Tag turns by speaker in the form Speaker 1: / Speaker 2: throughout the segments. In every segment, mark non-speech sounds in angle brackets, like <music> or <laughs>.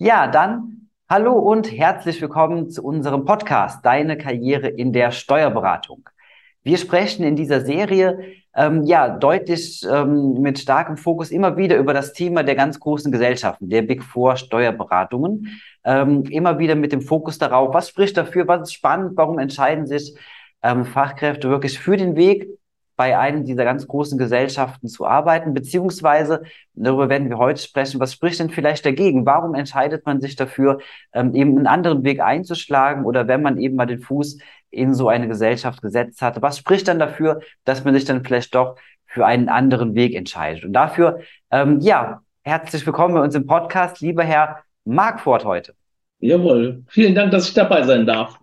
Speaker 1: Ja, dann hallo und herzlich willkommen zu unserem Podcast Deine Karriere in der Steuerberatung. Wir sprechen in dieser Serie ähm, ja deutlich ähm, mit starkem Fokus immer wieder über das Thema der ganz großen Gesellschaften, der Big Four Steuerberatungen. Ähm, immer wieder mit dem Fokus darauf, was spricht dafür, was ist spannend, warum entscheiden sich ähm, Fachkräfte wirklich für den Weg bei einem dieser ganz großen Gesellschaften zu arbeiten, beziehungsweise, darüber werden wir heute sprechen, was spricht denn vielleicht dagegen? Warum entscheidet man sich dafür, ähm, eben einen anderen Weg einzuschlagen oder wenn man eben mal den Fuß in so eine Gesellschaft gesetzt hat, was spricht dann dafür, dass man sich dann vielleicht doch für einen anderen Weg entscheidet? Und dafür, ähm, ja, herzlich willkommen bei uns im Podcast, lieber Herr Markfort heute.
Speaker 2: Jawohl, vielen Dank, dass ich dabei sein darf.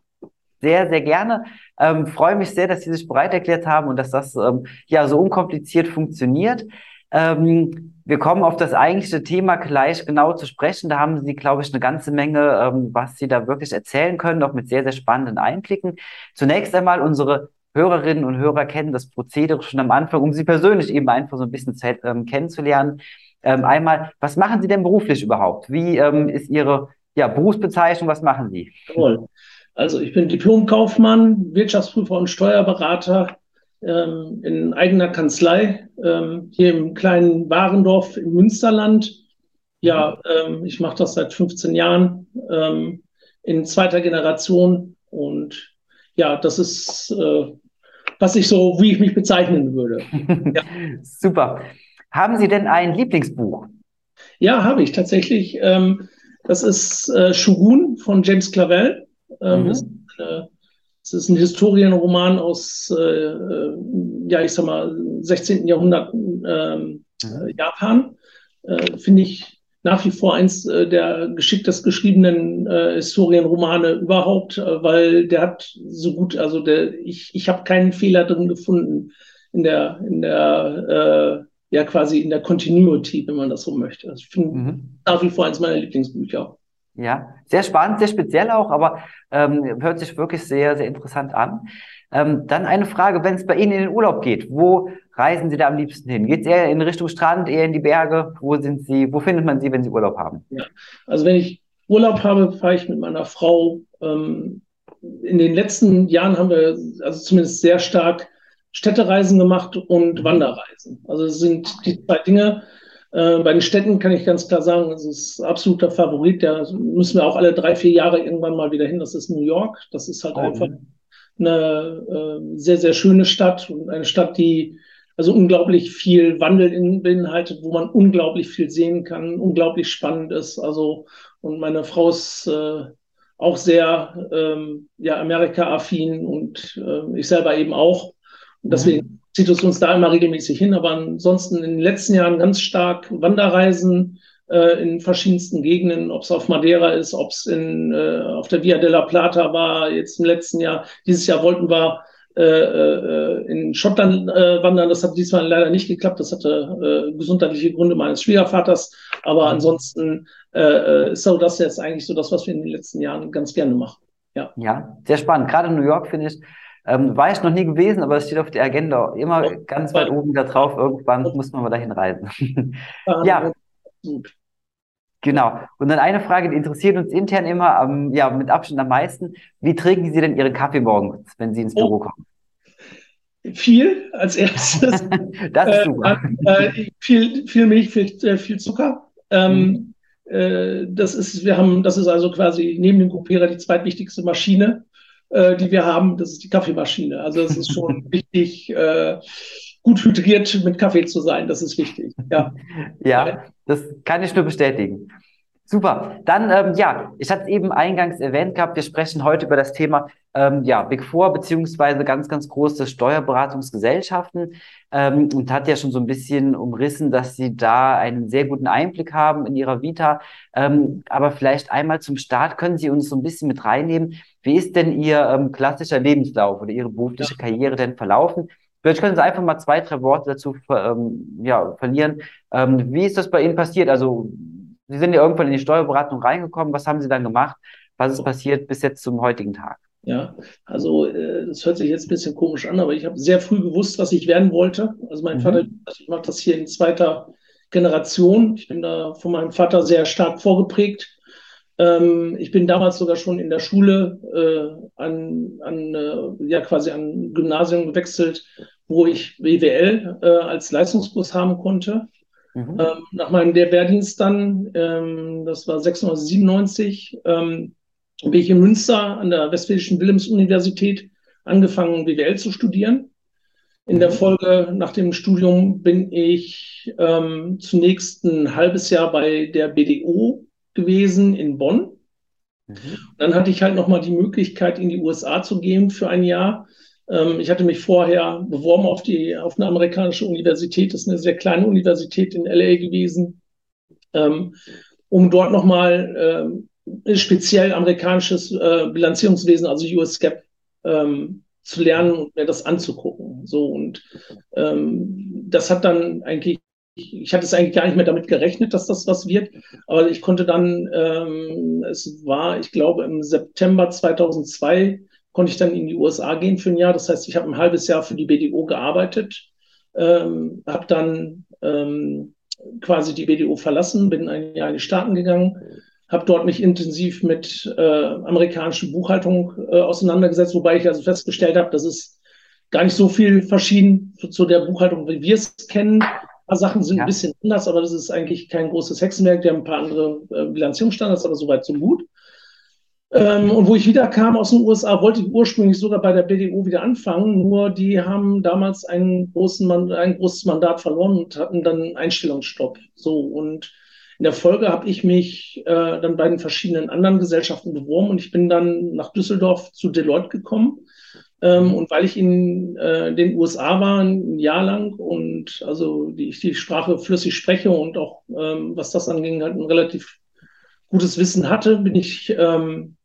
Speaker 1: Sehr, sehr gerne. Ähm, freue mich sehr, dass Sie sich bereit erklärt haben und dass das ähm, ja so unkompliziert funktioniert. Ähm, wir kommen auf das eigentliche Thema gleich genau zu sprechen. Da haben Sie, glaube ich, eine ganze Menge, ähm, was Sie da wirklich erzählen können, auch mit sehr, sehr spannenden Einblicken. Zunächst einmal unsere Hörerinnen und Hörer kennen das Prozedere schon am Anfang, um Sie persönlich eben einfach so ein bisschen zu, ähm, kennenzulernen. Ähm, einmal, was machen Sie denn beruflich überhaupt? Wie ähm, ist Ihre ja, Berufsbezeichnung? Was machen Sie?
Speaker 2: Toll. Also ich bin Diplomkaufmann, Wirtschaftsprüfer und Steuerberater ähm, in eigener Kanzlei ähm, hier im kleinen Warendorf im Münsterland. Ja, ähm, ich mache das seit 15 Jahren ähm, in zweiter Generation und ja, das ist, äh, was ich so, wie ich mich bezeichnen würde. <laughs>
Speaker 1: Ja. Super. Haben Sie denn ein Lieblingsbuch?
Speaker 2: Ja, habe ich tatsächlich. Ähm, das ist äh, Shogun von James Clavell. Ähm, mhm. ist, äh, es ist ein Historienroman aus, äh, äh ja, ich sag mal, 16. Jahrhundert ähm, mhm. Japan. Äh, Finde ich nach wie vor eins äh, der geschicktest geschriebenen äh, Historienromane überhaupt, äh, weil der hat so gut, also der, ich, ich habe keinen Fehler drin gefunden in der, in der äh, ja quasi in der Continuity, wenn man das so möchte. Also ich finde mhm. nach wie vor eins meiner Lieblingsbücher.
Speaker 1: Ja, sehr spannend, sehr speziell auch, aber ähm, hört sich wirklich sehr, sehr interessant an. Ähm, dann eine Frage, wenn es bei Ihnen in den Urlaub geht, wo reisen Sie da am liebsten hin? Geht es eher in Richtung Strand, eher in die Berge? Wo sind Sie, wo findet man Sie, wenn Sie Urlaub haben?
Speaker 2: Ja, also wenn ich Urlaub habe, fahre ich mit meiner Frau. Ähm, in den letzten Jahren haben wir also zumindest sehr stark Städtereisen gemacht und Wanderreisen. Also es sind die zwei Dinge, äh, bei den Städten kann ich ganz klar sagen, das ist absoluter Favorit. Da müssen wir auch alle drei, vier Jahre irgendwann mal wieder hin. Das ist New York. Das ist halt oh, einfach eine äh, sehr, sehr schöne Stadt und eine Stadt, die also unglaublich viel Wandel in, beinhaltet, wo man unglaublich viel sehen kann, unglaublich spannend ist. Also, und meine Frau ist äh, auch sehr ähm, ja, Amerika-affin und äh, ich selber eben auch. Und deswegen mhm zieht es uns da immer regelmäßig hin. Aber ansonsten in den letzten Jahren ganz stark Wanderreisen äh, in verschiedensten Gegenden, ob es auf Madeira ist, ob es in, äh, auf der Via della Plata war, jetzt im letzten Jahr. Dieses Jahr wollten wir äh, äh, in Schottland äh, wandern. Das hat diesmal leider nicht geklappt. Das hatte äh, gesundheitliche Gründe meines Schwiegervaters. Aber mhm. ansonsten äh, äh, ist so das jetzt eigentlich so das, was wir in den letzten Jahren ganz gerne machen.
Speaker 1: Ja, ja sehr spannend. Gerade in New York finde ich, ähm, war ich noch nie gewesen, aber es steht auf der Agenda immer ja, ganz weit oben da drauf. Irgendwann muss man mal dahin reisen. ja. <laughs> Genau. Und dann eine Frage, die interessiert uns intern immer, ähm, ja, mit Abstand am meisten. Wie trinken Sie denn Ihren Kaffee morgens, wenn Sie ins Büro oh. kommen?
Speaker 2: Viel als erstes. <laughs>
Speaker 1: das ist super.
Speaker 2: Äh, äh, viel, viel Milch, viel, äh, viel Zucker. Ähm, mhm. äh, das ist, wir haben, das ist also quasi neben dem Coupera die zweitwichtigste Maschine äh, die wir haben, das ist die Kaffeemaschine. Also es ist schon <laughs> wichtig, äh, gut hydriert mit Kaffee zu sein. Das ist wichtig. Ja, <laughs>
Speaker 1: ja das kann ich nur bestätigen. Super. Dann, ähm, ja, ich hatte es eben eingangs erwähnt gehabt, wir sprechen heute über das Thema ähm, ja, Big Four beziehungsweise ganz, ganz große Steuerberatungsgesellschaften ähm, und hat ja schon so ein bisschen umrissen, dass Sie da einen sehr guten Einblick haben in Ihrer Vita. Ähm, aber vielleicht einmal zum Start können Sie uns so ein bisschen mit reinnehmen. Wie ist denn Ihr ähm, klassischer Lebenslauf oder Ihre berufliche ja. Karriere denn verlaufen? Vielleicht können Sie einfach mal zwei, drei Worte dazu ähm, ja, verlieren. Ähm, wie ist das bei Ihnen passiert? Also Sie sind ja irgendwann in die Steuerberatung reingekommen. Was haben Sie dann gemacht? Was ist passiert bis jetzt zum heutigen Tag?
Speaker 2: Ja, also äh, das hört sich jetzt ein bisschen komisch an, aber ich habe sehr früh gewusst, was ich werden wollte. Also mein mhm. Vater, ich mache das hier in zweiter Generation. Ich bin da von meinem Vater sehr stark vorgeprägt. Ähm, ich bin damals sogar schon in der Schule äh, an, an äh, ja quasi an Gymnasium gewechselt, wo ich BWL äh, als Leistungskurs haben konnte. Mhm. Ähm, nach meinem Wehrdienst dann, ähm, das war 697, ähm, bin ich in Münster an der Westfälischen Wilhelms-Universität angefangen, BWL zu studieren. In der mhm. Folge nach dem Studium bin ich ähm, zunächst ein halbes Jahr bei der BDO gewesen in Bonn. Mhm. Dann hatte ich halt nochmal die Möglichkeit, in die USA zu gehen für ein Jahr. Ähm, ich hatte mich vorher beworben auf, die, auf eine amerikanische Universität. Das ist eine sehr kleine Universität in LA gewesen, ähm, um dort nochmal ähm, speziell amerikanisches äh, Bilanzierungswesen, also US GAAP, ähm, zu lernen und mir das anzugucken. So und ähm, das hat dann eigentlich, ich hatte es eigentlich gar nicht mehr damit gerechnet, dass das was wird, aber ich konnte dann, ähm, es war, ich glaube, im September 2002 konnte ich dann in die USA gehen für ein Jahr. Das heißt, ich habe ein halbes Jahr für die BDO gearbeitet, ähm, habe dann ähm, quasi die BDO verlassen, bin ein Jahr in die Staaten gegangen habe dort mich intensiv mit äh, amerikanischer Buchhaltung äh, auseinandergesetzt, wobei ich also festgestellt habe, dass es gar nicht so viel verschieden zu, der Buchhaltung, wie wir es kennen. Ein paar Sachen sind ja. ein bisschen anders, aber das ist eigentlich kein großes Hexenwerk. Die haben ein paar andere äh, Bilanzierungsstandards, aber soweit so gut. Ähm, und wo ich wieder kam aus den USA, wollte ich ursprünglich sogar bei der BDO wieder anfangen, nur die haben damals einen großen ein großes Mandat verloren und hatten dann einen Einstellungsstopp. So und in der Folge habe ich mich äh, dann bei den verschiedenen anderen Gesellschaften beworben und ich bin dann nach Düsseldorf zu Deloitte gekommen. Ähm, und weil ich in äh, den USA war, ein Jahr lang und also die, ich die Sprache flüssig spreche und auch ähm, was das anging, halt ein relativ gutes Wissen hatte, bin ich ähm,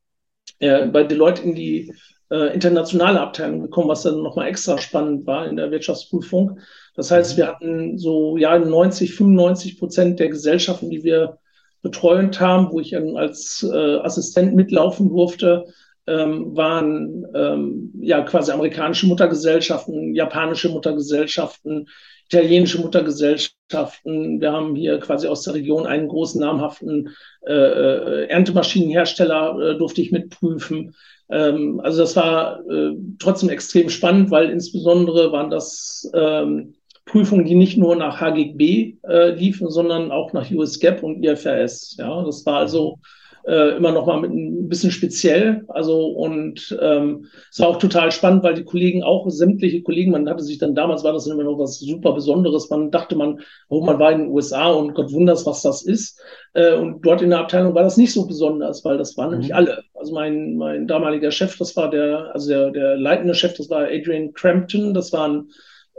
Speaker 2: äh, bei Deloitte in die äh, internationale Abteilung gekommen, was dann nochmal extra spannend war in der Wirtschaftsprüfung. Das heißt, wir hatten so ja 90, 95 Prozent der Gesellschaften, die wir betreuend haben, wo ich als äh, Assistent mitlaufen durfte, ähm, waren ähm, ja quasi amerikanische Muttergesellschaften, japanische Muttergesellschaften, italienische Muttergesellschaften. Wir haben hier quasi aus der Region einen großen namhaften äh, äh Erntemaschinenhersteller, äh, durfte ich mitprüfen. Ähm, also das war äh, trotzdem extrem spannend, weil insbesondere waren das ähm, Prüfungen, die nicht nur nach HGB äh, liefen, sondern auch nach USGAP und IFRS. Ja, das war also äh, immer noch mal mit ein bisschen speziell. Also und ähm, es war auch total spannend, weil die Kollegen auch sämtliche Kollegen, man hatte sich dann damals war das immer noch was super Besonderes. Man dachte man, oh, man war in den USA und Gott wunders, was das ist. Äh, und dort in der Abteilung war das nicht so besonders, weil das waren mhm. nämlich alle. Also mein mein damaliger Chef, das war der also der der leitende Chef, das war Adrian Crampton, das war ein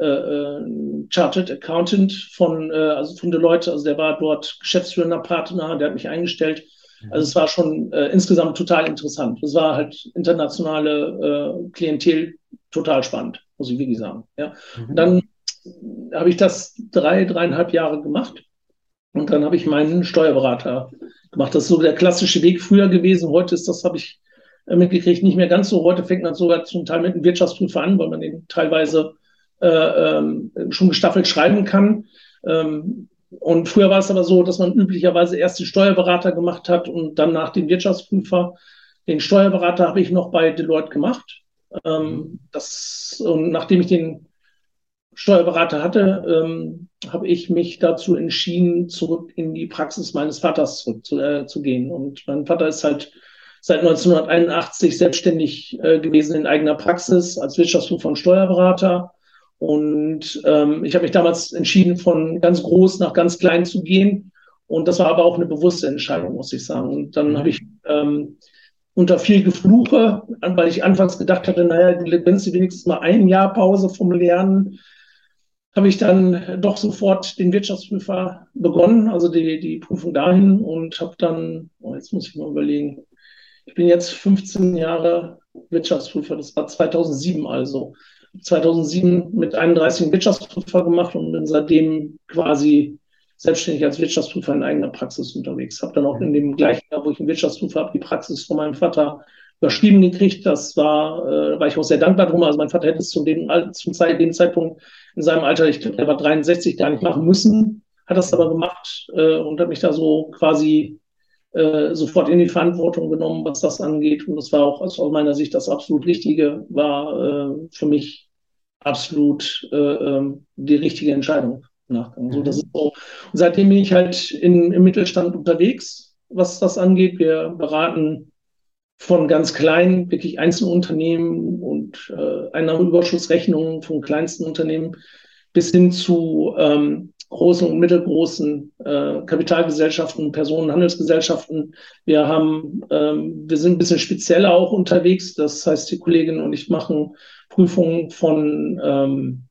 Speaker 2: äh, äh, Chartered Accountant von, äh, also von Deloitte, also der war dort geschäftsführender Partner, der hat mich eingestellt. Also es war schon äh, insgesamt total interessant. Es war halt internationale äh, Klientel total spannend, muss ich wirklich sagen. Ja. Mhm. Dann habe ich das drei, dreieinhalb Jahre gemacht und dann habe ich meinen Steuerberater gemacht. Das ist so der klassische Weg früher gewesen. Heute ist das, habe ich äh, mitgekriegt, nicht mehr ganz so. Heute fängt man sogar zum Teil mit einem Wirtschaftsprüfer an, weil man den teilweise äh, ähm, schon gestaffelt schreiben kann. Ähm, und früher war es aber so, dass man üblicherweise erst den Steuerberater gemacht hat und dann nach dem Wirtschaftsprüfer. Den Steuerberater habe ich noch bei Deloitte gemacht. Ähm, das, und nachdem ich den Steuerberater hatte, ähm, habe ich mich dazu entschieden, zurück in die Praxis meines Vaters zurückzugehen. Zu, äh, Und mein Vater ist halt seit 1981 selbstständig äh, gewesen in eigener Praxis als Wirtschaftsprüfer und Steuerberater und ähm, ich habe mich damals entschieden, von ganz groß nach ganz klein zu gehen. Und das war aber auch eine bewusste Entscheidung, muss ich sagen. Und dann habe ich ähm, unter viel Gefluche, weil ich anfangs gedacht hatte, naja, wenn sie wenigstens mal ein Jahr Pause vom Lernen, habe ich dann doch sofort den Wirtschaftsprüfer begonnen, also die, die Prüfung dahin und habe dann, oh, jetzt muss ich mal überlegen, ich bin jetzt 15 Jahre Wirtschaftsprüfer, das war 2007 also. 2007 mit 31 Wirtschaftsprüfer gemacht und bin seitdem quasi selbstständig als Wirtschaftsprüfer in eigener Praxis unterwegs. Habe dann auch in dem gleichen Jahr, wo ich einen Wirtschaftsprüfer habe, die Praxis von meinem Vater überschrieben gekriegt. Das war, äh, war ich auch sehr dankbar drum. Also mein Vater hätte es zu dem, zum Zeit, dem Zeitpunkt in seinem Alter, ich glaube, er war 63, gar nicht machen müssen, hat das aber gemacht äh, und hat mich da so quasi äh, sofort in die Verantwortung genommen, was das angeht. Und das war auch also aus meiner Sicht das absolut Richtige, war äh, für mich absolut äh, ähm, die richtige Entscheidung. Nachgang. So, das mhm. ist so. Und seitdem bin ich halt in, im Mittelstand unterwegs, was das angeht. Wir beraten von ganz kleinen, wirklich Einzelunternehmen und äh, Einnahmenüberschussrechnungen von kleinsten Unternehmen bis hin zu ähm, großen und mittelgroßen äh, Kapitalgesellschaften, Personenhandelsgesellschaften. Wir haben, ähm, wir sind ein bisschen spezieller auch unterwegs. Das heißt, die Kolleginnen und ich machen Prüfungen von ähm,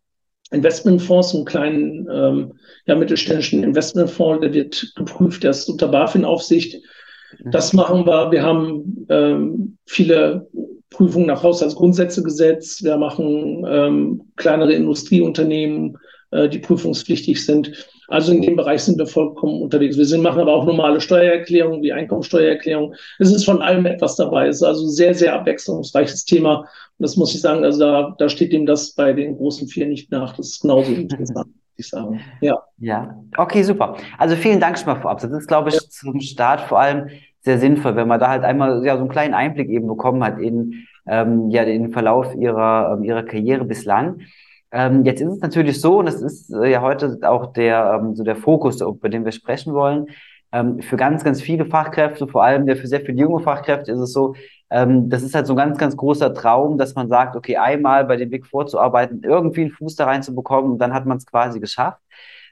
Speaker 2: Investmentfonds, einen kleinen ähm, ja, mittelständischen Investmentfonds, der wird geprüft, der ist unter BaFin-Aufsicht. Das machen wir. Wir haben ähm, viele Prüfungen nach Haushaltsgrundsätzegesetz. Wir machen ähm, kleinere Industrieunternehmen, äh, die prüfungspflichtig sind. Also in dem Bereich sind wir vollkommen unterwegs. Wir sind, machen aber auch normale Steuererklärungen wie Einkommensteuererklärungen. Es ist von allem etwas dabei. Es ist also ein sehr, sehr abwechslungsreiches Thema. Und das muss ich sagen, also da, da steht dem das bei den großen vier nicht nach. Das ist genauso interessant. Ich sagen.
Speaker 1: Ja. ja, okay, super. Also vielen Dank schon mal vorab. Das ist, glaube ich, ja. zum Start vor allem sehr sinnvoll, wenn man da halt einmal ja, so einen kleinen Einblick eben bekommen hat in ähm, ja, den Verlauf ihrer, ähm, ihrer Karriere bislang. Ähm, jetzt ist es natürlich so, und das ist äh, ja heute auch der, ähm, so der Fokus, über den wir sprechen wollen. Ähm, für ganz, ganz viele Fachkräfte, vor allem ja für sehr viele junge Fachkräfte, ist es so, ähm, das ist halt so ein ganz, ganz großer Traum, dass man sagt, okay, einmal bei dem Big Four zu arbeiten, irgendwie einen Fuß da reinzubekommen und dann hat man es quasi geschafft.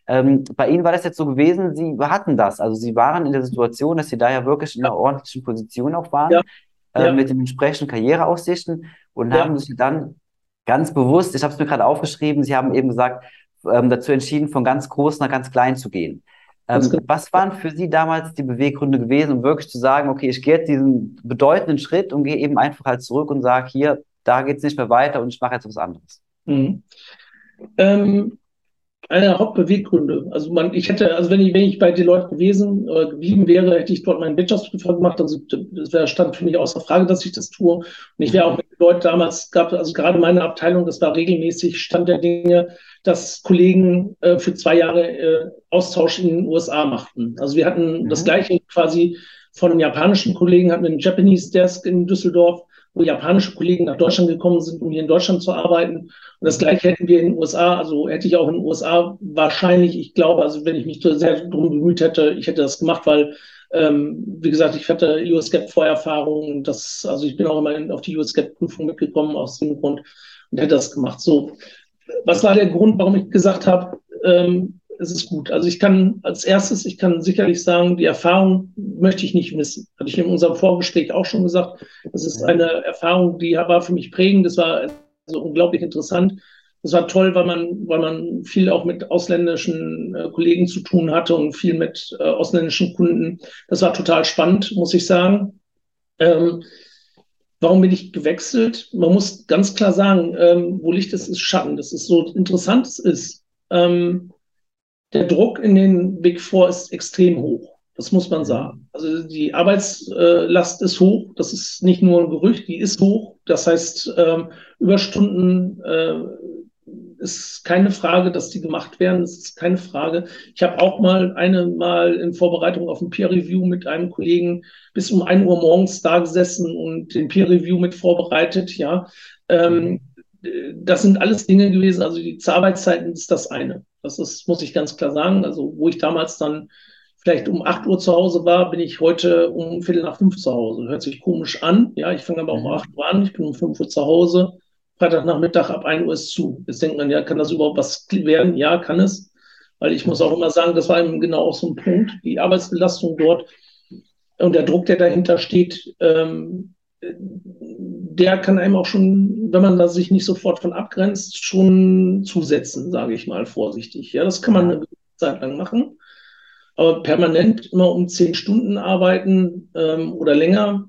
Speaker 1: Ähm, bei Ihnen war das jetzt so gewesen, Sie hatten das. Also Sie waren in der Situation, dass Sie da ja wirklich in einer ordentlichen Position auch waren, ja. Äh, ja. mit den entsprechenden Karriereaussichten und haben sich dann ganz bewusst, ich habe es mir gerade aufgeschrieben, Sie haben eben gesagt, ähm, dazu entschieden, von ganz groß nach ganz klein zu gehen. Ähm, genau. was waren für Sie damals die Beweggründe gewesen, um wirklich zu sagen, okay, ich gehe jetzt diesen bedeutenden Schritt und gehe eben einfach halt zurück und sage, hier, da geht es nicht mehr weiter und ich mache jetzt was anderes? Mhm.
Speaker 2: Ähm, einer der Hauptbeweggründe. Also man, ich hätte, also wenn ich, wenn ich bei Deloitte gewesen äh, geblieben wäre, hätte ich dort meinen Wirtschaftsprüfer gemacht. Also das wäre stand für mich außer Frage, dass ich das tue. Und ich wäre auch mit Deloitte damals gab, also gerade meine Abteilung, das war regelmäßig Stand der Dinge, dass Kollegen äh, für zwei Jahre äh, Austausch in den USA machten. Also wir hatten mhm. das gleiche quasi von japanischen Kollegen, hatten einen Japanese Desk in Düsseldorf wo japanische Kollegen nach Deutschland gekommen sind, um hier in Deutschland zu arbeiten. Und das Gleiche hätten wir in den USA, also hätte ich auch in den USA wahrscheinlich, ich glaube, also wenn ich mich sehr darum bemüht hätte, ich hätte das gemacht, weil, ähm, wie gesagt, ich hatte US-Gap-Vorerfahrungen, das, also ich bin auch immer auf die US-Gap-Prüfung mitgekommen aus dem Grund und hätte das gemacht. So, was war der Grund, warum ich gesagt habe, ähm, es ist gut. Also ich kann als erstes, ich kann sicherlich sagen, die Erfahrung möchte ich nicht missen. Hatte ich in unserem Vorgespräch auch schon gesagt. Das ist eine Erfahrung, die war für mich prägend. Das war also unglaublich interessant. Das war toll, weil man, weil man viel auch mit ausländischen äh, Kollegen zu tun hatte und viel mit äh, ausländischen Kunden. Das war total spannend, muss ich sagen. Ähm, warum bin ich gewechselt? Man muss ganz klar sagen, ähm, wo Licht ist, ist Schatten. Das ist so interessant es ist. Ähm, der Druck in den Big Four ist extrem hoch. Das muss man sagen. Also die Arbeitslast ist hoch. Das ist nicht nur ein Gerücht, die ist hoch. Das heißt, ähm, Überstunden äh, ist keine Frage, dass die gemacht werden. Das ist keine Frage. Ich habe auch mal eine Mal in Vorbereitung auf ein Peer Review mit einem Kollegen bis um ein Uhr morgens da gesessen und den Peer Review mit vorbereitet. Ja, ähm, das sind alles Dinge gewesen. Also die Arbeitszeiten ist das eine. Das ist, muss ich ganz klar sagen. Also, wo ich damals dann vielleicht um 8 Uhr zu Hause war, bin ich heute um Viertel nach fünf zu Hause. Hört sich komisch an. Ja, ich fange aber um 8 Uhr an. Ich bin um 5 Uhr zu Hause. Freitagnachmittag ab 1 Uhr ist zu. Jetzt denkt man, ja, kann das überhaupt was werden? Ja, kann es. Weil ich muss auch immer sagen, das war eben genau auch so ein Punkt. Die Arbeitsbelastung dort und der Druck, der dahinter steht, ähm, der kann einem auch schon, wenn man da sich nicht sofort von abgrenzt, schon zusetzen, sage ich mal vorsichtig. Ja, das kann man eine Zeit lang machen. Aber permanent immer um zehn Stunden arbeiten ähm, oder länger.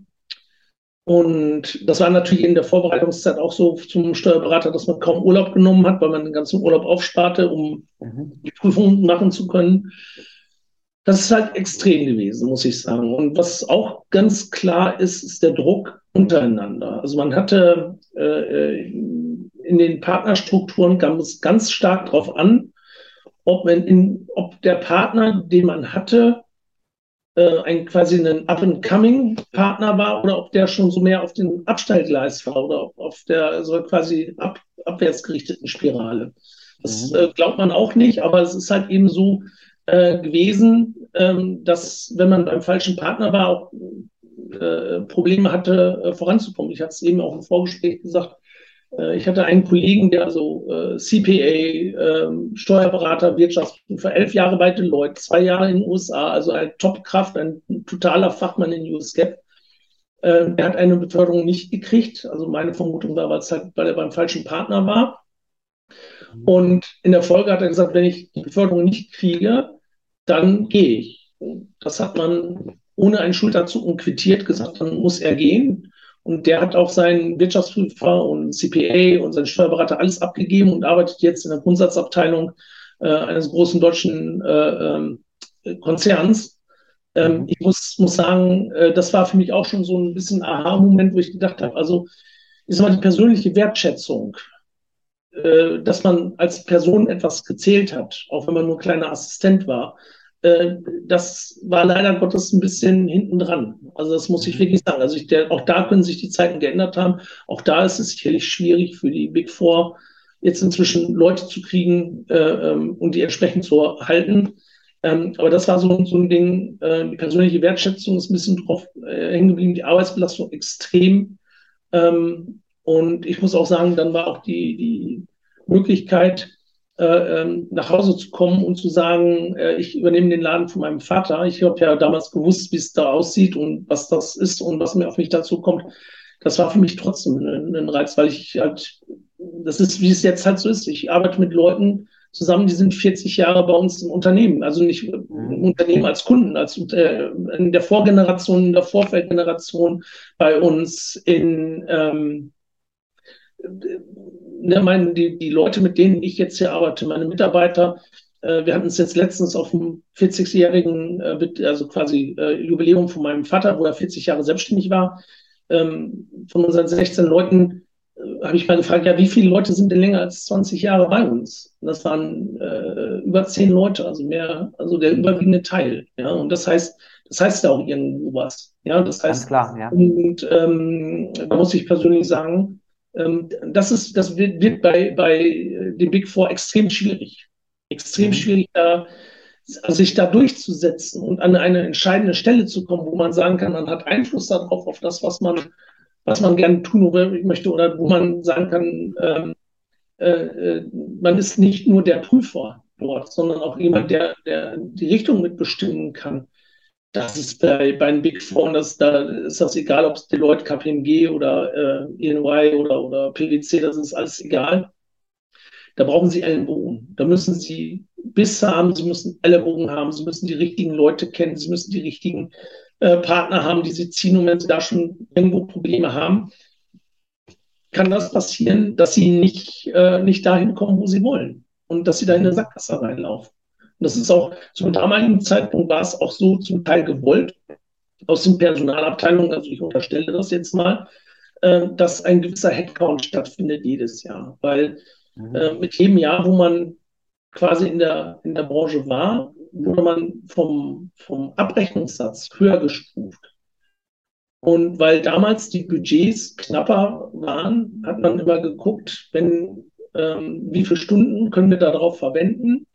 Speaker 2: Und das war natürlich in der Vorbereitungszeit auch so zum Steuerberater, dass man kaum Urlaub genommen hat, weil man den ganzen Urlaub aufsparte, um mhm. die Prüfungen machen zu können. Das ist halt extrem gewesen, muss ich sagen. Und was auch ganz klar ist, ist der Druck untereinander. Also man hatte äh, in den Partnerstrukturen kam es ganz stark darauf an, ob, man in, ob der Partner, den man hatte, äh, ein quasi ein Up-and-Coming-Partner war oder ob der schon so mehr auf dem Abstellgleis war oder auf der so quasi ab, abwärts gerichteten Spirale. Das mhm. äh, glaubt man auch nicht, aber es ist halt eben so äh, gewesen, ähm, dass wenn man beim falschen Partner war, auch äh, Probleme hatte, äh, voranzukommen. Ich hatte es eben auch im Vorgespräch gesagt, äh, ich hatte einen Kollegen, der also äh, CPA, äh, Steuerberater, Wirtschaftsprüfer, elf Jahre bei Deloitte, zwei Jahre in den USA, also eine Topkraft, ein totaler Fachmann in USGAP. Äh, er hat eine Beförderung nicht gekriegt. Also meine Vermutung war, halt, weil er beim falschen Partner war. Und in der Folge hat er gesagt, wenn ich die Beförderung nicht kriege, dann gehe ich. Das hat man ohne einen Schulterzucken quittiert, gesagt, dann muss er gehen. Und der hat auch seinen Wirtschaftsprüfer und CPA und seinen Steuerberater alles abgegeben und arbeitet jetzt in der Grundsatzabteilung äh, eines großen deutschen äh, äh, Konzerns. Ähm, mhm. ich muss, muss sagen, äh, das war für mich auch schon so ein bisschen Aha-Moment, wo ich gedacht habe, also ist mal die persönliche Wertschätzung, äh, dass man als Person etwas gezählt hat, auch wenn man nur kleiner Assistent war. Äh, das war leider Gottes ein bisschen hinten dran. Also das muss ich mhm. wirklich sagen. Also ich, der, auch da können sich die Zeiten geändert haben. Auch da ist es sicherlich schwierig für die Big Four, jetzt inzwischen Leute zu kriegen äh, ähm, und die entsprechend zu halten. Ähm, aber das war so, so ein Ding, äh, die persönliche Wertschätzung ist ein bisschen drauf äh, hängen geblieben, die Arbeitsbelastung extrem. Ähm, und ich muss auch sagen, dann war auch die, die Möglichkeit, äh, ähm, nach Hause zu kommen und zu sagen, äh, ich übernehme den Laden von meinem Vater. Ich habe ja damals gewusst, wie es da aussieht und was das ist und was mir auf mich dazu kommt. Das war für mich trotzdem ein, ein Reiz, weil ich halt, das ist, wie es jetzt halt so ist. Ich arbeite mit Leuten zusammen, die sind 40 Jahre bei uns im Unternehmen, also nicht im Unternehmen als Kunden, als äh, in der Vorgeneration, in der Vorfeldgeneration bei uns in ähm, ne, meine, die, die Leute, mit denen ich jetzt hier arbeite, meine Mitarbeiter, äh, wir hatten es jetzt letztens auf dem 40-jährigen, äh, also quasi äh, Jubiläum von meinem Vater, wo er 40 Jahre selbstständig war. Ähm, von unseren 16 Leuten äh, habe ich mal gefragt, ja, wie viele Leute sind denn länger als 20 Jahre bei uns? Und das waren äh, über zehn Leute, also mehr, also der überwiegende Teil. Ja, und das heißt, das heißt ja auch irgendwo was. Ja, das heißt, Ganz klar, ja. Und ähm, da muss ich persönlich sagen, das, ist, das wird, bei, bei den Big Four extrem schwierig. Extrem mhm. schwierig, da, sich da durchzusetzen und an eine entscheidende Stelle zu kommen, wo man sagen kann, man hat Einfluss darauf, auf das, was man, was man gerne tun möchte oder wo man sagen kann, ähm, äh, äh, man ist nicht nur der Prüfer dort, sondern auch jemand, der, der die Richtung mitbestimmen kann das ist bei, bei den Big Four, das, da ist das egal, ob es Deloitte, KPMG oder äh, EY oder, oder PwC, das ist alles egal. Da brauchen Sie Ellenbogen. Da müssen Sie Biss haben, Sie müssen Ellenbogen haben, Sie müssen die richtigen Leute kennen, Sie müssen die richtigen äh, Partner haben, die Sie ziehen. Und wenn Sie da schon irgendwo Probleme haben, kann das passieren, dass Sie nicht, äh, nicht dahin kommen, wo Sie wollen und dass Sie da in eine Sackgasse reinlaufen. Und das ist auch zum damaligen Zeitpunkt war es auch so zum Teil gewollt aus den Personalabteilungen, also ich unterstelle das jetzt mal, äh, dass ein gewisser Headcount stattfindet jedes Jahr. Weil mhm. äh, mit jedem Jahr, wo man quasi in der, in der Branche war, wurde man vom, vom Abrechnungssatz höher gestuft. Und weil damals die Budgets knapper waren, hat man immer geguckt, wenn, ähm, wie viele Stunden können wir darauf verwenden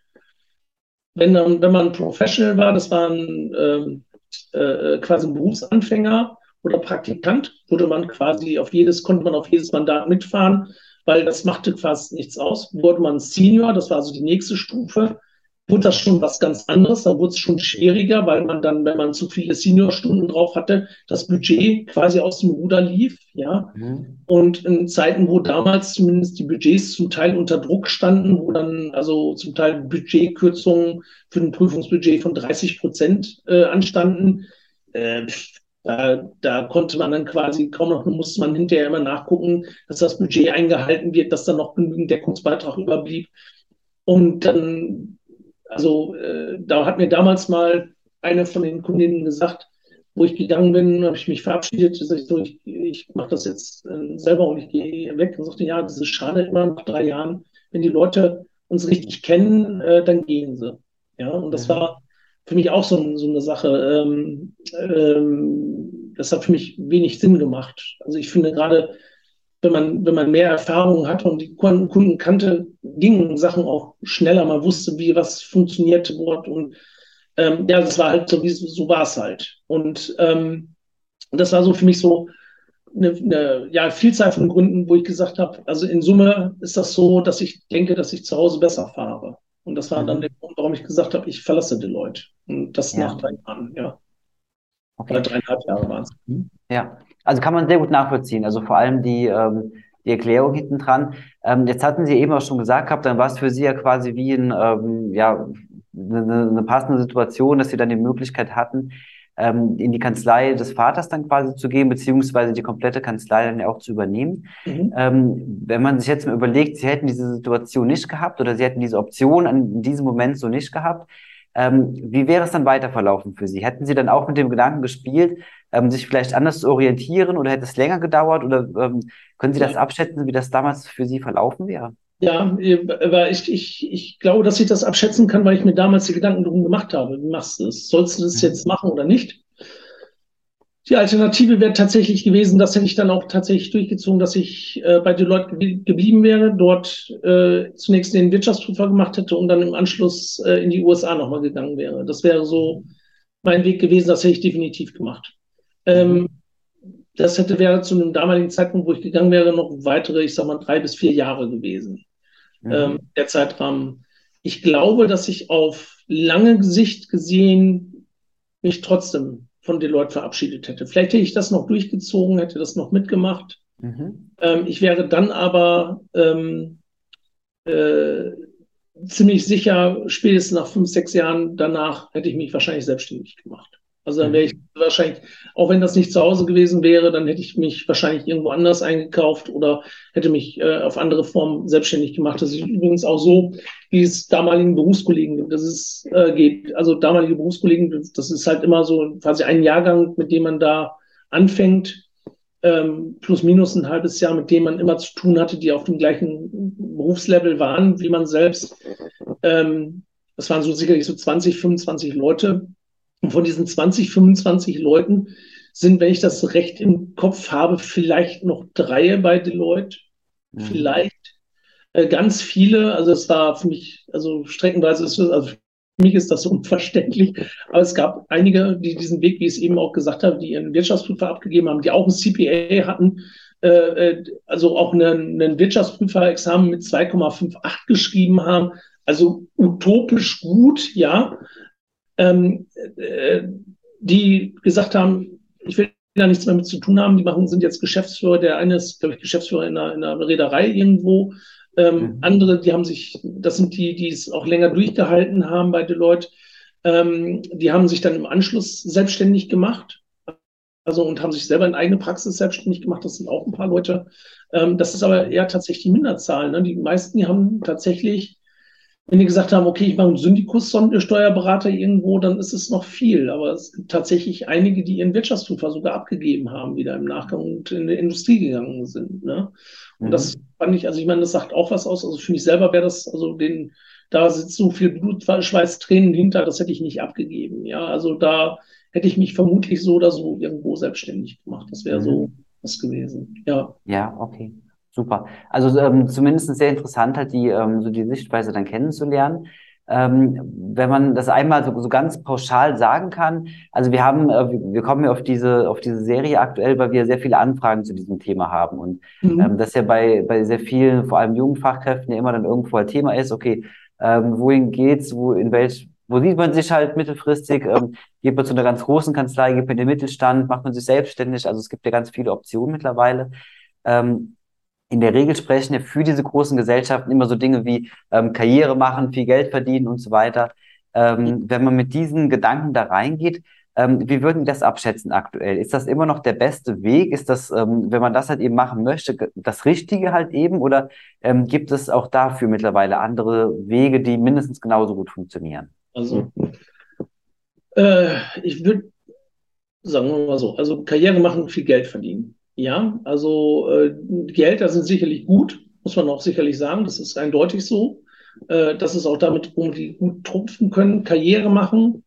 Speaker 2: wenn, wenn man Professional war, das war ein, ähm, äh, quasi ein Berufsanfänger oder Praktikant, wurde man quasi auf jedes, konnte man auf jedes Mandat mitfahren, weil das machte quasi nichts aus. Wurde man Senior, das war also die nächste Stufe, wurde das schon was ganz anderes. Da wurde es schon schwieriger, weil man dann, wenn man zu viele Seniorstunden drauf hatte, das Budget quasi aus dem Ruder lief. Ja. Mhm. Und in Zeiten, wo damals zumindest die Budgets zum Teil unter Druck standen, wo dann also zum Teil Budgetkürzungen für ein Prüfungsbudget von 30 Prozent äh, anstanden, äh, da, da, konnte man dann quasi kaum noch, musste man hinterher immer nachgucken, dass das Budget eingehalten wird, dass dann noch genügend Deckungsbeitrag überblieb. Und dann also äh, da hat mir damals mal eine von den Kundinnen gesagt, wo ich gegangen bin, habe ich mich verabschiedet, ich, so, ich, ich mache das jetzt äh, selber und ich gehe weg und sagte, ja, das ist schade immer nach drei Jahren, wenn die Leute uns richtig kennen, äh, dann gehen sie. Ja, und das mhm. war für mich auch so, so eine Sache. Ähm, ähm, das hat für mich wenig Sinn gemacht. Also ich finde gerade, wenn man, wenn man mehr Erfahrung hat und die Kunden kannte, gingen Sachen auch schneller. Man wusste, wie was funktionierte dort. Und ähm, ja, das war halt so, wie so war es halt. Und ähm, das war so für mich so eine, eine ja, Vielzahl von Gründen, wo ich gesagt habe, also in Summe ist das so, dass ich denke, dass ich zu Hause besser fahre. Und das war mhm. dann der Grund, warum ich gesagt habe, ich verlasse Deloitte. Und das ja. nach drei Jahren, ja.
Speaker 1: Okay. Oder dreieinhalb Jahre waren es. Mhm. Ja, also kann man sehr gut nachvollziehen. Also vor allem die, ähm, die Erklärung hinten dran. Ähm, jetzt hatten Sie eben auch schon gesagt gehabt, dann war es für Sie ja quasi wie ein, ähm, ja, eine, eine passende Situation, dass Sie dann die Möglichkeit hatten, ähm, in die Kanzlei des Vaters dann quasi zu gehen, beziehungsweise die komplette Kanzlei dann ja auch zu übernehmen. Mhm. Ähm, wenn man sich jetzt mal überlegt, Sie hätten diese Situation nicht gehabt oder Sie hätten diese Option in diesem Moment so nicht gehabt, ähm, wie wäre es dann weiter verlaufen für Sie? Hätten Sie dann auch mit dem Gedanken gespielt, ähm, sich vielleicht anders zu orientieren oder hätte es länger gedauert oder ähm, können Sie das abschätzen, wie das damals für Sie verlaufen wäre?
Speaker 2: Ja, aber ich, ich, ich glaube, dass ich das abschätzen kann, weil ich mir damals die Gedanken darum gemacht habe. Wie machst du das? Sollst du das mhm. jetzt machen oder nicht? Die Alternative wäre tatsächlich gewesen, das hätte ich dann auch tatsächlich durchgezogen, dass ich äh, bei Deloitte geblieben wäre, dort äh, zunächst den Wirtschaftsprüfer gemacht hätte und dann im Anschluss äh, in die USA nochmal gegangen wäre. Das wäre so mein Weg gewesen, das hätte ich definitiv gemacht. Ähm, das hätte wäre zu einem damaligen Zeitpunkt, wo ich gegangen wäre, noch weitere, ich sag mal, drei bis vier Jahre gewesen. Mhm. Ähm, der Zeitrahmen. Ich glaube, dass ich auf lange Sicht gesehen mich trotzdem von Deloitte verabschiedet hätte. Vielleicht hätte ich das noch durchgezogen, hätte das noch mitgemacht. Mhm. Ähm, ich wäre dann aber ähm, äh, ziemlich sicher, spätestens nach fünf, sechs Jahren danach hätte ich mich wahrscheinlich selbstständig gemacht. Also dann wäre ich wahrscheinlich, auch wenn das nicht zu Hause gewesen wäre, dann hätte ich mich wahrscheinlich irgendwo anders eingekauft oder hätte mich äh, auf andere Formen selbstständig gemacht. Das ist übrigens auch so, wie es damaligen Berufskollegen gibt. Das ist, äh, geht. Also damalige Berufskollegen, das ist halt immer so quasi ein Jahrgang, mit dem man da anfängt, ähm, plus minus ein halbes Jahr, mit dem man immer zu tun hatte, die auf dem gleichen Berufslevel waren wie man selbst. Ähm, das waren so sicherlich so 20, 25 Leute und von diesen 20, 25 Leuten sind, wenn ich das recht im Kopf habe, vielleicht noch drei bei Deloitte. Mhm. Vielleicht äh, ganz viele. Also es war für mich, also streckenweise ist es, also für mich ist das <laughs> unverständlich. Aber es gab einige, die diesen Weg, wie ich es eben auch gesagt habe, die ihren Wirtschaftsprüfer abgegeben haben, die auch ein CPA hatten, äh, äh, also auch einen, einen Wirtschaftsprüferexamen mit 2,58 geschrieben haben. Also utopisch gut, ja ähm, äh, die gesagt haben, ich will da nichts mehr mit zu tun haben. Die machen, sind jetzt Geschäftsführer. Der eine ist, glaube ich, Geschäftsführer in einer, in einer Reederei irgendwo. Ähm, mhm. Andere, die haben sich, das sind die, die es auch länger durchgehalten haben bei Deloitte. Ähm, die haben sich dann im Anschluss selbstständig gemacht. Also und haben sich selber in eigene Praxis selbstständig gemacht. Das sind auch ein paar Leute. Ähm, das ist aber eher tatsächlich die Minderzahl. Ne? Die meisten, die haben tatsächlich wenn die gesagt haben, okay, ich mache einen Syndikus-Steuerberater irgendwo, dann ist es noch viel. Aber es gibt tatsächlich einige, die ihren Wirtschaftsprüfer sogar abgegeben haben, wieder im Nachgang und in die Industrie gegangen sind. Ne? Und mhm. das fand ich, also ich meine, das sagt auch was aus. Also für mich selber wäre das, also den, da sitzt so viel Blut, Schweiß, Tränen hinter, das hätte ich nicht abgegeben. Ja, also da hätte ich mich vermutlich so oder so irgendwo selbstständig gemacht. Das wäre mhm. so was gewesen. Ja.
Speaker 1: Ja, okay. Super. Also ähm, zumindest sehr interessant, halt die, ähm, so die Sichtweise dann kennenzulernen. Ähm, wenn man das einmal so, so ganz pauschal sagen kann, also wir haben, äh, wir kommen ja auf diese, auf diese Serie aktuell, weil wir sehr viele Anfragen zu diesem Thema haben. Und mhm. ähm, das ja bei, bei sehr vielen, vor allem jungen Fachkräften, ja immer dann irgendwo ein Thema ist, okay, ähm, wohin geht's, wo, in welch, wo sieht man sich halt mittelfristig? Ähm, geht man zu einer ganz großen Kanzlei, geht man in den Mittelstand, macht man sich selbstständig? Also es gibt ja ganz viele Optionen mittlerweile. Ähm, in der Regel sprechen ja für diese großen Gesellschaften immer so Dinge wie ähm, Karriere machen, viel Geld verdienen und so weiter. Ähm. Wenn man mit diesen Gedanken da reingeht, ähm, wie würden Sie das abschätzen aktuell? Ist das immer noch der beste Weg? Ist das, ähm, wenn man das halt eben machen möchte, das Richtige halt eben? Oder ähm, gibt es auch dafür mittlerweile andere Wege, die mindestens genauso gut funktionieren?
Speaker 2: Also, äh, ich würde sagen wir mal so, also Karriere machen, viel Geld verdienen. Ja, also äh, Gehälter sind sicherlich gut, muss man auch sicherlich sagen. Das ist eindeutig so. Äh, das ist auch damit, die gut trumpfen können, Karriere machen.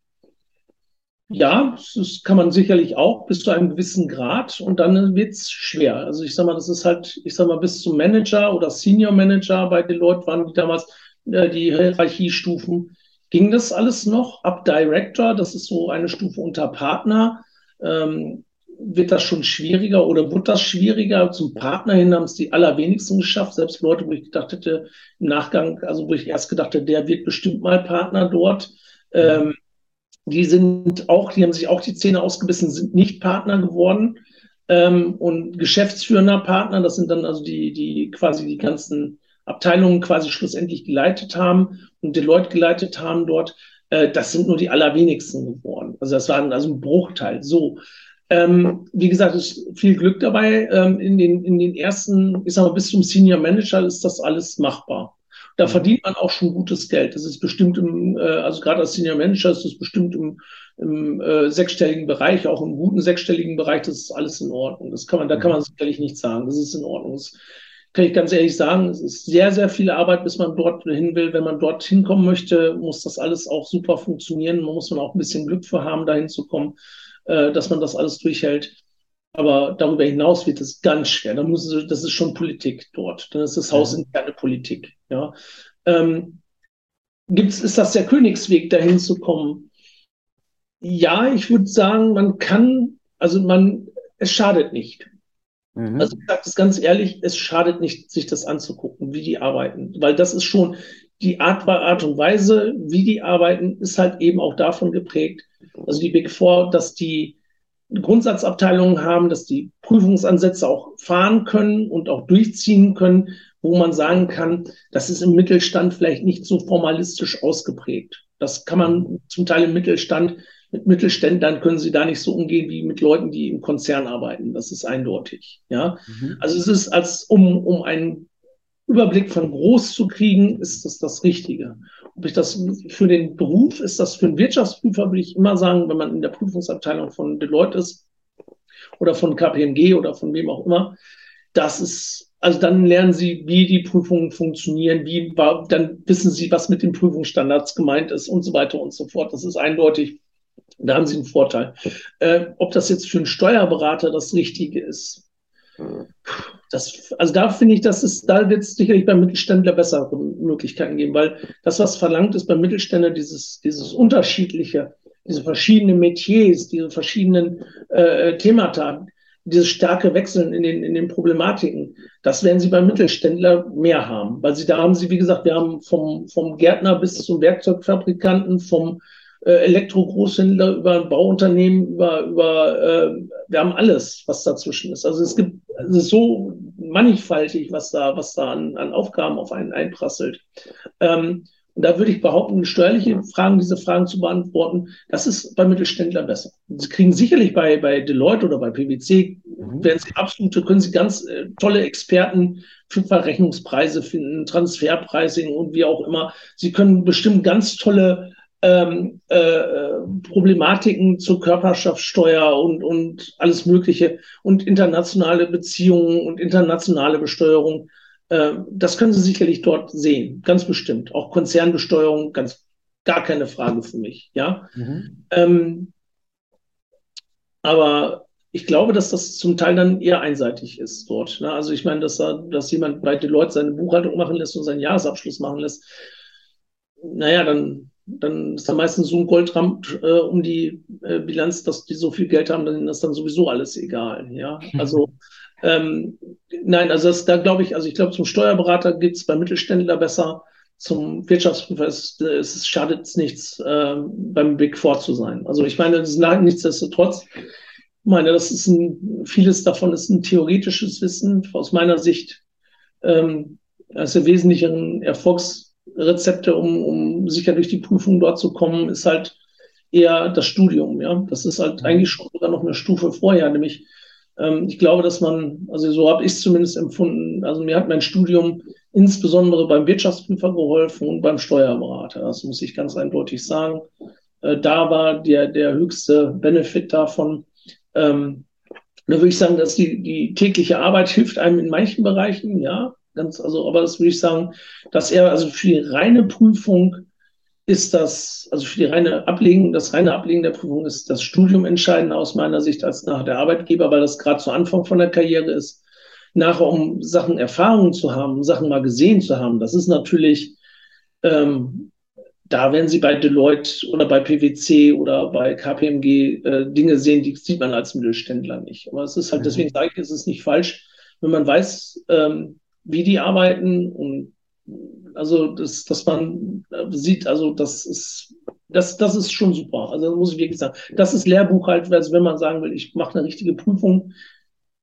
Speaker 2: Ja, das kann man sicherlich auch bis zu einem gewissen Grad und dann wird es schwer. Also ich sag mal, das ist halt, ich sag mal, bis zum Manager oder Senior Manager bei Deloitte waren die damals äh, die Hierarchiestufen. Ging das alles noch? Ab Director, das ist so eine Stufe unter Partner. Ähm, wird das schon schwieriger oder wird das schwieriger? Zum Partner hin haben es die allerwenigsten geschafft. Selbst Leute, wo ich gedacht hätte, im Nachgang, also wo ich erst gedacht hätte, der wird bestimmt mal Partner dort. Ähm, die sind auch, die haben sich auch die Zähne ausgebissen, sind nicht Partner geworden. Ähm, und geschäftsführender Partner, das sind dann also die, die quasi die ganzen Abteilungen quasi schlussendlich geleitet haben und Deloitte geleitet haben dort. Äh, das sind nur die allerwenigsten geworden. Also das war also ein Bruchteil. So. Ähm, wie gesagt, ist viel Glück dabei. Ähm, in, den, in den ersten, ich sag mal, bis zum Senior Manager ist das alles machbar. Da mhm. verdient man auch schon gutes Geld. Das ist bestimmt im, äh, also gerade als Senior Manager ist das bestimmt im, im äh, sechsstelligen Bereich, auch im guten sechsstelligen Bereich, das ist alles in Ordnung. Das kann man, da kann man mhm. sicherlich nicht sagen. Das ist in Ordnung. Das kann ich ganz ehrlich sagen, es ist sehr, sehr viel Arbeit, bis man dort hin will. Wenn man dort hinkommen möchte, muss das alles auch super funktionieren. Man muss man auch ein bisschen Glück für haben, dahin zu kommen, äh, dass man das alles durchhält. Aber darüber hinaus wird es ganz schwer. Da muss, das ist schon Politik dort. Dann ist das Haus mhm. interne Politik. Ja. Ähm, gibt's, ist das der Königsweg, dahin zu kommen? Ja, ich würde sagen, man kann, also man, es schadet nicht. Mhm. Also ich sage das ganz ehrlich, es schadet nicht, sich das anzugucken, wie die arbeiten. Weil das ist schon die Art, Art und Weise, wie die arbeiten, ist halt eben auch davon geprägt. Also die Big Four, dass die Grundsatzabteilungen haben, dass die Prüfungsansätze auch fahren können und auch durchziehen können, wo man sagen kann, das ist im Mittelstand vielleicht nicht so formalistisch ausgeprägt. Das kann man zum Teil im Mittelstand, mit Mittelständlern können sie da nicht so umgehen wie mit Leuten, die im Konzern arbeiten. Das ist eindeutig. Ja, mhm. also es ist als, um, um einen Überblick von groß zu kriegen, ist das das Richtige ob ich das für den Beruf, ist das für einen Wirtschaftsprüfer, würde ich immer sagen, wenn man in der Prüfungsabteilung von Deloitte ist oder von KPMG oder von wem auch immer, das ist, also dann lernen Sie, wie die Prüfungen funktionieren, wie, dann wissen Sie, was mit den Prüfungsstandards gemeint ist und so weiter und so fort. Das ist eindeutig. Da haben Sie einen Vorteil. Äh, ob das jetzt für einen Steuerberater das Richtige ist, das, also da finde ich, dass es, da wird es sicherlich beim Mittelständler bessere Möglichkeiten geben, weil das, was verlangt ist beim Mittelständler, dieses, dieses unterschiedliche, diese verschiedenen Metiers, diese verschiedenen äh, Themata, dieses starke Wechseln in den, in den Problematiken, das werden sie beim Mittelständler mehr haben. Weil sie, da haben sie, wie gesagt, wir haben vom, vom Gärtner bis zum Werkzeugfabrikanten, vom äh, Elektro-Großhändler über ein Bauunternehmen, über, über äh, wir haben alles, was dazwischen ist. Also es gibt es ist so mannigfaltig, was da, was da an, an Aufgaben auf einen einprasselt. Ähm, und da würde ich behaupten, steuerliche Fragen, diese Fragen zu beantworten, das ist bei Mittelständler besser. Sie kriegen sicherlich bei, bei Deloitte oder bei PwC, mhm. werden Sie absolute, können Sie ganz äh, tolle Experten für Verrechnungspreise finden, Transferpricing und wie auch immer. Sie können bestimmt ganz tolle ähm, äh, Problematiken zur Körperschaftssteuer und, und alles Mögliche und internationale Beziehungen und internationale Besteuerung. Äh, das können Sie sicherlich dort sehen, ganz bestimmt. Auch Konzernbesteuerung, ganz gar keine Frage für mich. Ja. Mhm. Ähm, aber ich glaube, dass das zum Teil dann eher einseitig ist dort. Ne? Also ich meine, dass, da, dass jemand bei Deloitte seine Buchhaltung machen lässt und seinen Jahresabschluss machen lässt. Naja, dann dann ist da meistens so ein Goldrand äh, um die äh, Bilanz, dass die so viel Geld haben, dann ist dann sowieso alles egal. Ja, also ähm, nein, also das, da glaube ich, also ich glaube, zum Steuerberater geht es beim Mittelständler besser. Zum Wirtschaftsprüfer ist, ist, es schadet es nichts, äh, beim Big Four zu sein. Also ich meine, das ist nichtsdestotrotz, ich meine, das ist ein, vieles davon ist ein theoretisches Wissen. Aus meiner Sicht ähm, ist der wesentliche Erfolgs Rezepte, um, um sicher durch die Prüfung dort zu kommen, ist halt eher das Studium. Ja, das ist halt mhm. eigentlich schon sogar noch eine Stufe vorher, nämlich ähm, ich glaube, dass man, also so habe ich es zumindest empfunden, also mir hat mein Studium insbesondere beim Wirtschaftsprüfer geholfen und beim Steuerberater. Das muss ich ganz eindeutig sagen. Äh, da war der, der höchste Benefit davon. Ähm, da würde ich sagen, dass die, die tägliche Arbeit <laughs> hilft einem in manchen Bereichen, ja, Ganz, also, aber das würde ich sagen, dass er also für die reine Prüfung ist das, also für die reine Ablegen, das reine Ablegen der Prüfung ist das Studium entscheidend aus meiner Sicht als nachher der Arbeitgeber, weil das gerade zu Anfang von der Karriere ist. Nachher, um Sachen Erfahrungen zu haben, Sachen mal gesehen zu haben, das ist natürlich, ähm, da werden Sie bei Deloitte oder bei PwC oder bei KPMG äh, Dinge sehen, die sieht man als Mittelständler nicht. Aber es ist halt, mhm. deswegen sage ich, es ist nicht falsch, wenn man weiß, ähm, wie die arbeiten und also, das, dass man sieht, also das ist, das, das ist schon super. Also, muss ich wirklich sagen. Das ist Lehrbuch halt, also wenn man sagen will, ich mache eine richtige Prüfung.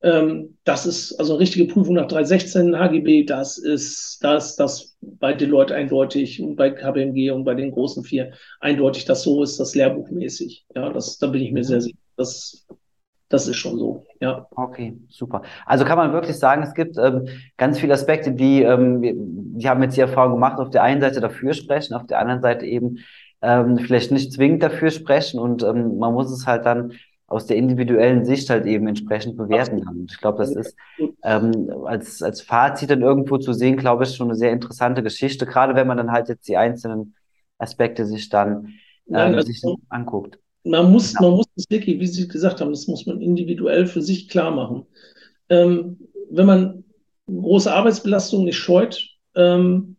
Speaker 2: Ähm, das ist also eine richtige Prüfung nach 316 HGB, das ist, das, das bei Deloitte eindeutig und bei KPMG und bei den großen vier eindeutig, dass so ist, das lehrbuchmäßig. Ja, das, da bin ich mir sehr sicher. Das das ist schon so, ja.
Speaker 1: Okay, super. Also kann man wirklich sagen, es gibt ähm, ganz viele Aspekte, die, ähm, wir, wir haben jetzt die Erfahrung gemacht, auf der einen Seite dafür sprechen, auf der anderen Seite eben ähm, vielleicht nicht zwingend dafür sprechen und ähm, man muss es halt dann aus der individuellen Sicht halt eben entsprechend bewerten kann. Und ich glaube, das ist ähm, als, als Fazit dann irgendwo zu sehen, glaube ich, schon eine sehr interessante Geschichte, gerade wenn man dann halt jetzt die einzelnen Aspekte sich dann ähm, Nein, also, sich anguckt
Speaker 2: man muss, ja. man muss es wirklich, wie Sie gesagt haben, das muss man individuell für sich klar machen. Ähm, wenn man große Arbeitsbelastung nicht scheut ähm,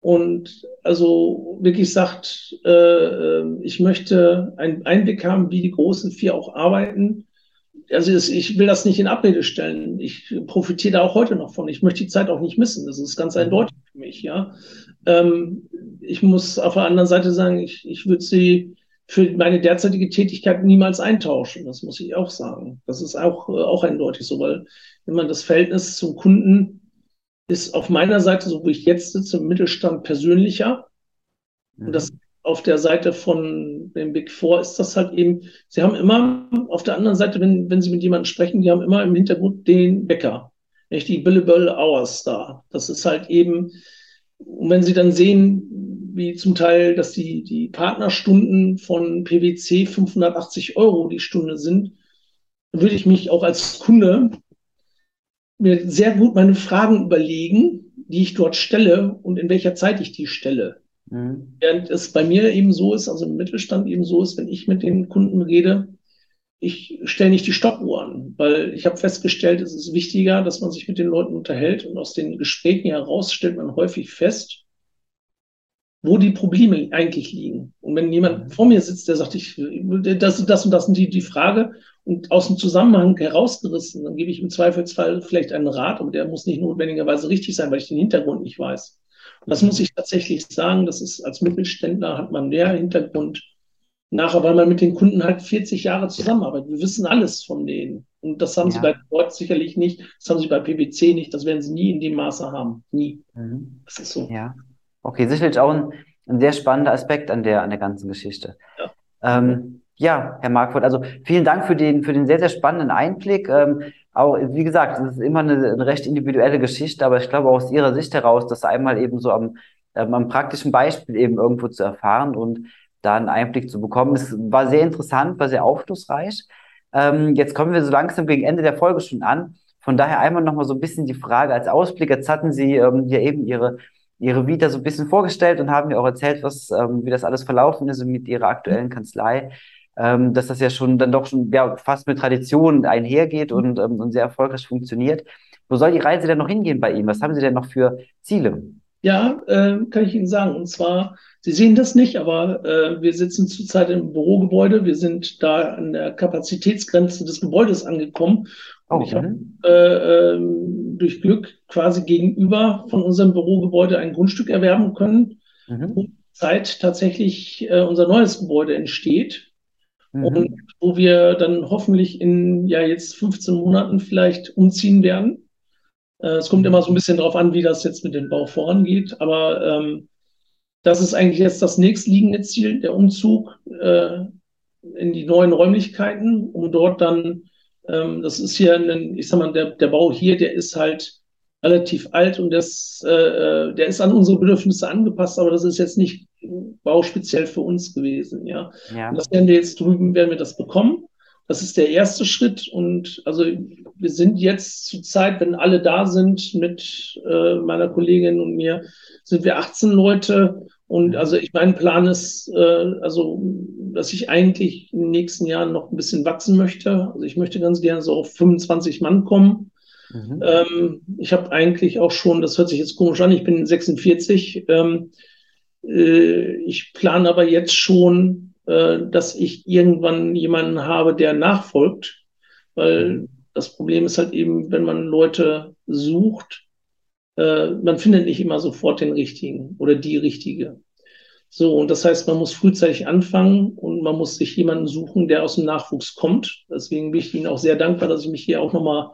Speaker 2: und also wirklich sagt, äh, äh ich möchte einen Einblick haben, wie die großen vier auch arbeiten. Also ich will das nicht in Abrede stellen. Ich profitiere da auch heute noch von. Ich möchte die Zeit auch nicht missen. Das ist ganz eindeutig für mich. Ja, ähm, ich muss auf der anderen Seite sagen, ich, ich würde sie für meine derzeitige Tätigkeit niemals eintauschen. Das muss ich auch sagen. Das ist auch, äh, auch eindeutig so, weil wenn man das Verhältnis zum Kunden ist auf meiner Seite, so wo ich jetzt sitze, im Mittelstand persönlicher. Mhm. Und das auf der Seite von dem Big Four ist das halt eben, sie haben immer auf der anderen Seite, wenn, wenn sie mit jemandem sprechen, die haben immer im Hintergrund den Bäcker, nicht die Billable Hours da. Das ist halt eben, und wenn sie dann sehen, wie zum Teil, dass die, die Partnerstunden von PwC 580 Euro die Stunde sind, würde ich mich auch als Kunde mir sehr gut meine Fragen überlegen, die ich dort stelle und in welcher Zeit ich die stelle. Mhm. Während es bei mir eben so ist, also im Mittelstand eben so ist, wenn ich mit den Kunden rede, ich stelle nicht die Stoppuhr an, weil ich habe festgestellt, es ist wichtiger, dass man sich mit den Leuten unterhält und aus den Gesprächen heraus stellt man häufig fest, wo die Probleme eigentlich liegen. Und wenn jemand mhm. vor mir sitzt, der sagt, ich, das, das und das sind die, die Frage und aus dem Zusammenhang herausgerissen, dann gebe ich im Zweifelsfall vielleicht einen Rat, aber der muss nicht notwendigerweise richtig sein, weil ich den Hintergrund nicht weiß. Und das muss ich tatsächlich sagen, das ist als Mittelständler hat man mehr Hintergrund nachher, weil man mit den Kunden halt 40 Jahre zusammenarbeitet. Wir wissen alles von denen. Und das haben ja. sie bei Wort sicherlich nicht, das haben sie bei PwC nicht, das werden sie nie in dem Maße haben. Nie.
Speaker 1: Mhm. Das ist so. Ja. Okay, sicherlich auch ein, ein sehr spannender Aspekt an der, an der ganzen Geschichte. Ja. Ähm, ja, Herr Marquardt, also vielen Dank für den, für den sehr, sehr spannenden Einblick. Ähm, auch, wie gesagt, es ist immer eine, eine, recht individuelle Geschichte, aber ich glaube aus Ihrer Sicht heraus, das einmal eben so am, ähm, am praktischen Beispiel eben irgendwo zu erfahren und da einen Einblick zu bekommen. Es war sehr interessant, war sehr aufschlussreich. Ähm, jetzt kommen wir so langsam gegen Ende der Folge schon an. Von daher einmal nochmal so ein bisschen die Frage als Ausblick. Jetzt hatten Sie ähm, hier eben Ihre ihre Vita so ein bisschen vorgestellt und haben mir auch erzählt, was, ähm, wie das alles verlaufen ist mit ihrer aktuellen Kanzlei. Ähm, dass das ja schon dann doch schon ja, fast mit Tradition einhergeht und, ähm, und sehr erfolgreich funktioniert. Wo soll die Reise denn noch hingehen bei Ihnen? Was haben Sie denn noch für Ziele?
Speaker 2: Ja, äh, kann ich Ihnen sagen. Und zwar, Sie sehen das nicht, aber äh, wir sitzen zurzeit im Bürogebäude. Wir sind da an der Kapazitätsgrenze des Gebäudes angekommen. Und oh, ich habe äh, ähm, durch Glück quasi gegenüber von unserem Bürogebäude ein Grundstück erwerben können, mhm. wo Zeit tatsächlich äh, unser neues Gebäude entsteht. Mhm. Und wo wir dann hoffentlich in ja jetzt 15 Monaten vielleicht umziehen werden. Äh, es kommt immer so ein bisschen darauf an, wie das jetzt mit dem Bau vorangeht. Aber ähm, das ist eigentlich jetzt das nächstliegende Ziel, der Umzug äh, in die neuen Räumlichkeiten, um dort dann ähm, das ist hier, ein, ich sag mal, der, der Bau hier, der ist halt relativ alt und das, äh, äh, der ist an unsere Bedürfnisse angepasst, aber das ist jetzt nicht bauspeziell für uns gewesen. Ja, ja. das werden wir jetzt drüben, werden wir das bekommen. Das ist der erste Schritt und also wir sind jetzt zur Zeit, wenn alle da sind mit äh, meiner Kollegin und mir, sind wir 18 Leute Und also ich mein Plan ist, äh, also, dass ich eigentlich in den nächsten Jahren noch ein bisschen wachsen möchte. Also ich möchte ganz gerne so auf 25 Mann kommen. Mhm. Ähm, ich habe eigentlich auch schon, das hört sich jetzt komisch an, ich bin 46. Ähm, äh, ich plane aber jetzt schon, äh, dass ich irgendwann jemanden habe, der nachfolgt, weil mhm. das Problem ist halt eben, wenn man Leute sucht, äh, man findet nicht immer sofort den richtigen oder die richtige. So, und das heißt, man muss frühzeitig anfangen und man muss sich jemanden suchen, der aus dem Nachwuchs kommt. Deswegen bin ich Ihnen auch sehr dankbar, dass ich mich hier auch nochmal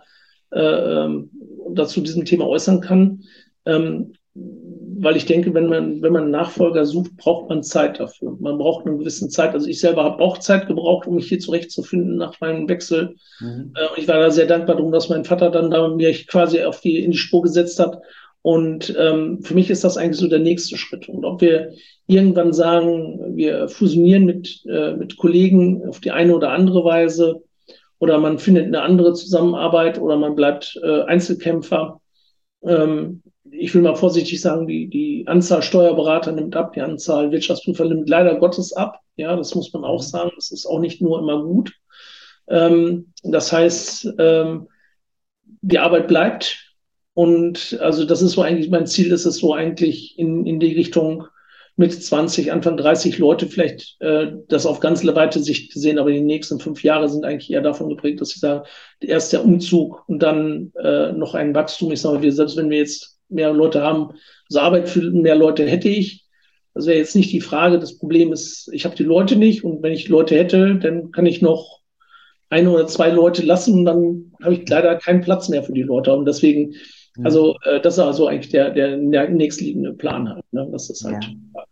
Speaker 2: äh, ähm, dazu diesem Thema äußern kann. Ähm, weil ich denke, wenn man, wenn man einen Nachfolger sucht, braucht man Zeit dafür. Man braucht eine gewisse Zeit. Also ich selber habe auch Zeit gebraucht, um mich hier zurechtzufinden nach meinem Wechsel. Mhm. Äh, ich war da sehr dankbar darum, dass mein Vater dann da mir quasi auf die, in die Spur gesetzt hat. Und ähm, für mich ist das eigentlich so der nächste Schritt. Und ob wir irgendwann sagen, wir fusionieren mit, äh, mit Kollegen auf die eine oder andere Weise, oder man findet eine andere Zusammenarbeit oder man bleibt äh, Einzelkämpfer. Ähm, ich will mal vorsichtig sagen, die, die Anzahl Steuerberater nimmt ab, die Anzahl Wirtschaftsprüfer nimmt leider Gottes ab. Ja, das muss man auch mhm. sagen. Das ist auch nicht nur immer gut. Ähm, das heißt, ähm, die Arbeit bleibt. Und also das ist so eigentlich, mein Ziel ist es so eigentlich in, in die Richtung mit 20, Anfang 30 Leute vielleicht äh, das auf ganz weite Sicht gesehen, aber die nächsten fünf Jahre sind eigentlich eher davon geprägt, dass ich sage, erst der Umzug und dann äh, noch ein Wachstum. Ich sage, wir, selbst wenn wir jetzt mehr Leute haben, also Arbeit für mehr Leute hätte ich. Das wäre jetzt nicht die Frage. Das Problem ist, ich habe die Leute nicht und wenn ich Leute hätte, dann kann ich noch eine oder zwei Leute lassen und dann habe ich leider keinen Platz mehr für die Leute. Und deswegen Mhm. Also äh, das ist also eigentlich der, der, der nächstliegende Plan halt. Ne? Das ist halt. Ja.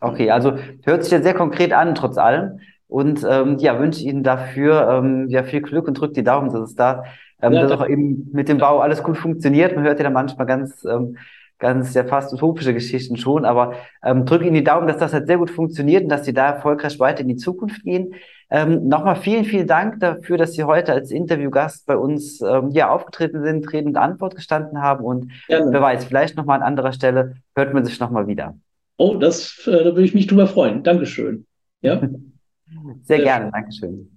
Speaker 1: Okay, also hört sich ja sehr konkret an, trotz allem. Und ähm, ja, wünsche Ihnen dafür ähm, ja viel Glück und drückt die Daumen, dass es da, ähm, ja, dass auch eben mit dem Bau alles gut funktioniert. Man hört ja da manchmal ganz, ähm, ganz ja fast utopische Geschichten schon, aber ähm, drücke Ihnen die Daumen, dass das halt sehr gut funktioniert und dass Sie da erfolgreich weiter in die Zukunft gehen. Ähm, Nochmal vielen, vielen Dank dafür, dass Sie heute als Interviewgast bei uns ähm, ja, aufgetreten sind, Rede und Antwort gestanden haben und Gerne. wer weiß, vielleicht nochmal an anderer Stelle hört man sich nochmal wieder.
Speaker 2: Oh, das, äh, da würde ich mich drüber freuen. Dankeschön. Ja. <laughs>
Speaker 1: Sehr, Sehr gerne, schön. Dankeschön.